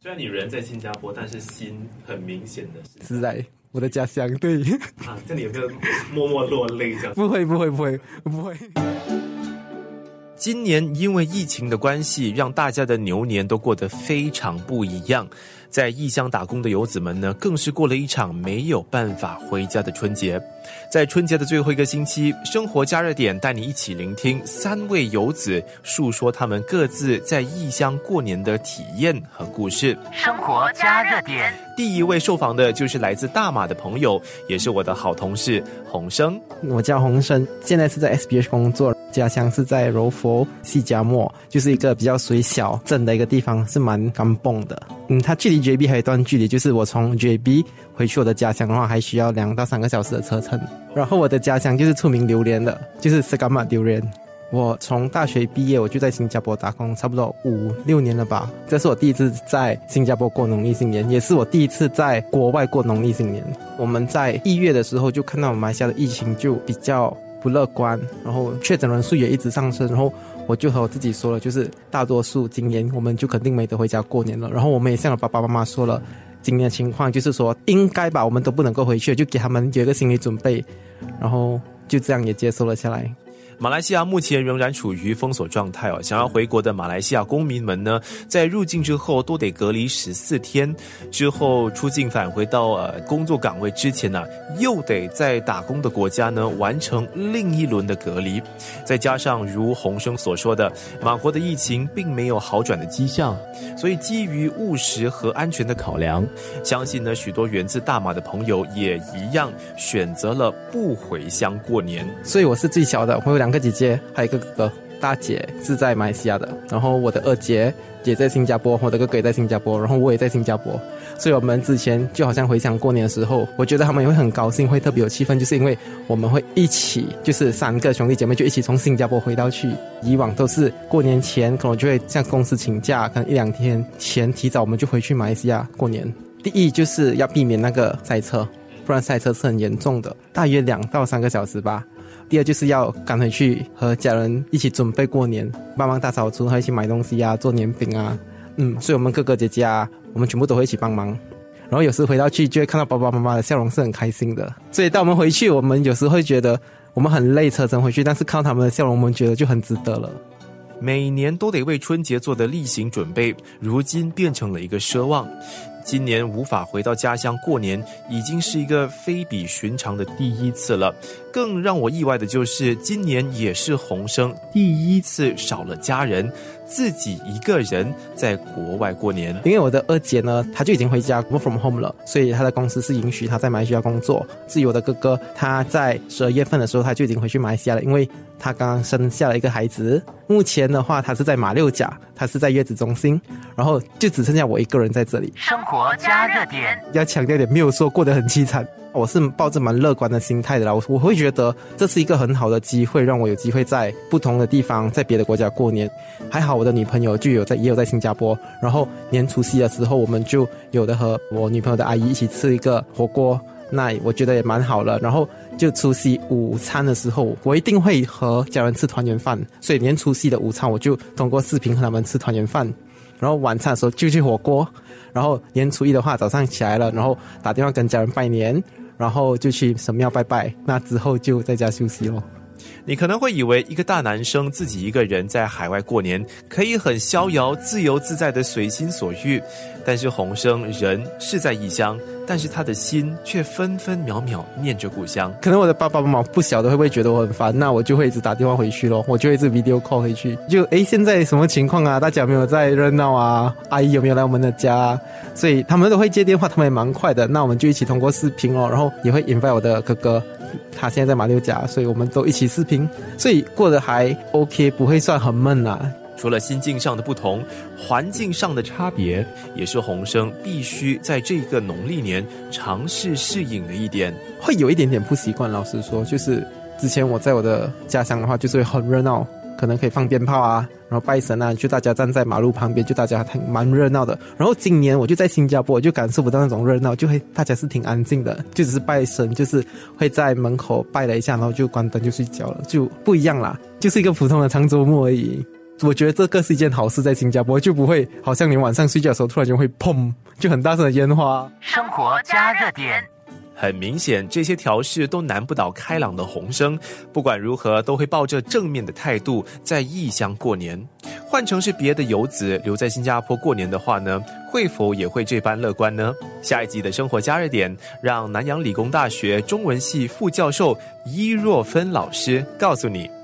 虽然你人在新加坡，但是心很明显的是是在我的家乡。对啊，这里有没有默默落泪这样？不会，不会，不会，不会。今年因为疫情的关系，让大家的牛年都过得非常不一样。在异乡打工的游子们呢，更是过了一场没有办法回家的春节。在春节的最后一个星期，生活加热点带你一起聆听三位游子述说他们各自在异乡过年的体验和故事。生活加热点，第一位受访的就是来自大马的朋友，也是我的好同事洪生。我叫洪生，现在是在 SBS 工作，家乡是在柔佛西加莫，就是一个比较水小镇的一个地方，是蛮干蹦的。嗯，它距离 JB 还有一段距离，就是我从 JB 回去我的家乡的话，还需要两到三个小时的车程。然后我的家乡就是出名榴莲的，就是斯干马榴莲。我从大学毕业，我就在新加坡打工，差不多五六年了吧。这是我第一次在新加坡过农历新年，也是我第一次在国外过农历新年。我们在一月的时候就看到马来西亚的疫情就比较不乐观，然后确诊人数也一直上升，然后。我就和我自己说了，就是大多数今年我们就肯定没得回家过年了。然后我们也向我爸爸妈妈说了，今年的情况就是说应该吧，我们都不能够回去，就给他们有一个心理准备。然后就这样也接受了下来。马来西亚目前仍然处于封锁状态哦，想要回国的马来西亚公民们呢，在入境之后都得隔离十四天，之后出境返回到呃工作岗位之前呢，又得在打工的国家呢完成另一轮的隔离，再加上如洪生所说的，马国的疫情并没有好转的迹象，所以基于务实和安全的考量，相信呢许多源自大马的朋友也一样选择了不回乡过年，所以我是最小的，我有两。两个姐姐，还有一个哥哥，大姐是在马来西亚的，然后我的二姐也在新加坡，我的哥哥也在新加坡，然后我也在新加坡，所以我们之前就好像回想过年的时候，我觉得他们也会很高兴，会特别有气氛，就是因为我们会一起，就是三个兄弟姐妹就一起从新加坡回到去。以往都是过年前可能就会向公司请假，可能一两天前提早我们就回去马来西亚过年。第一就是要避免那个塞车，不然塞车是很严重的，大约两到三个小时吧。第二就是要赶回去和家人一起准备过年，帮忙大扫除，还一起买东西啊，做年饼啊，嗯，所以我们哥哥姐姐啊，我们全部都会一起帮忙。然后有时回到去就会看到爸爸妈妈的笑容，是很开心的。所以当我们回去，我们有时会觉得我们很累，车程回去，但是看到他们的笑容，我们觉得就很值得了。每年都得为春节做的例行准备，如今变成了一个奢望。今年无法回到家乡过年，已经是一个非比寻常的第一次了。更让我意外的就是，今年也是洪生第一次少了家人，自己一个人在国外过年。因为我的二姐呢，她就已经回家 work from home 了，所以她的公司是允许她在马来西亚工作。至于我的哥哥，他在十二月份的时候他就已经回去马来西亚了，因为他刚刚生下了一个孩子。目前的话，他是在马六甲，他是在月子中心，然后就只剩下我一个人在这里。生活国家热点，要强调点，没有说过得很凄惨。我是抱着蛮乐观的心态的啦，我我会觉得这是一个很好的机会，让我有机会在不同的地方，在别的国家过年。还好我的女朋友就有在，也有在新加坡。然后年除夕的时候，我们就有的和我女朋友的阿姨一起吃一个火锅，那我觉得也蛮好了。然后就除夕午餐的时候，我一定会和家人吃团圆饭，所以年除夕的午餐我就通过视频和他们吃团圆饭。然后晚餐的时候就去火锅，然后年初一的话早上起来了，然后打电话跟家人拜年，然后就去神庙拜拜，那之后就在家休息喽。你可能会以为一个大男生自己一个人在海外过年，可以很逍遥、自由自在的随心所欲。但是洪生人是在异乡，但是他的心却分分秒秒念着故乡。可能我的爸爸妈妈不晓得会不会觉得我很烦，那我就会一直打电话回去咯，我就会一直 video call 回去，就诶现在什么情况啊？大家有没有在热闹啊？阿姨有没有来我们的家？所以他们都会接电话，他们也蛮快的。那我们就一起通过视频哦，然后也会 invite 我的哥哥。他现在在马六甲，所以我们都一起视频，所以过得还 OK，不会算很闷啦。除了心境上的不同，环境上的差别，也是洪生必须在这个农历年尝试适应的一点。会有一点点不习惯，老实说，就是之前我在我的家乡的话，就是很热闹。可能可以放鞭炮啊，然后拜神啊，就大家站在马路旁边，就大家挺蛮热闹的。然后今年我就在新加坡，我就感受不到那种热闹，就会大家是挺安静的，就只是拜神，就是会在门口拜了一下，然后就关灯就睡觉了，就不一样啦，就是一个普通的长周末而已。我觉得这个是一件好事，在新加坡就不会好像你晚上睡觉的时候突然间会砰，就很大声的烟花。生活加热点。很明显，这些调试都难不倒开朗的洪生。不管如何，都会抱着正面的态度在异乡过年。换成是别的游子留在新加坡过年的话呢，会否也会这般乐观呢？下一集的生活加热点，让南洋理工大学中文系副教授伊若芬老师告诉你。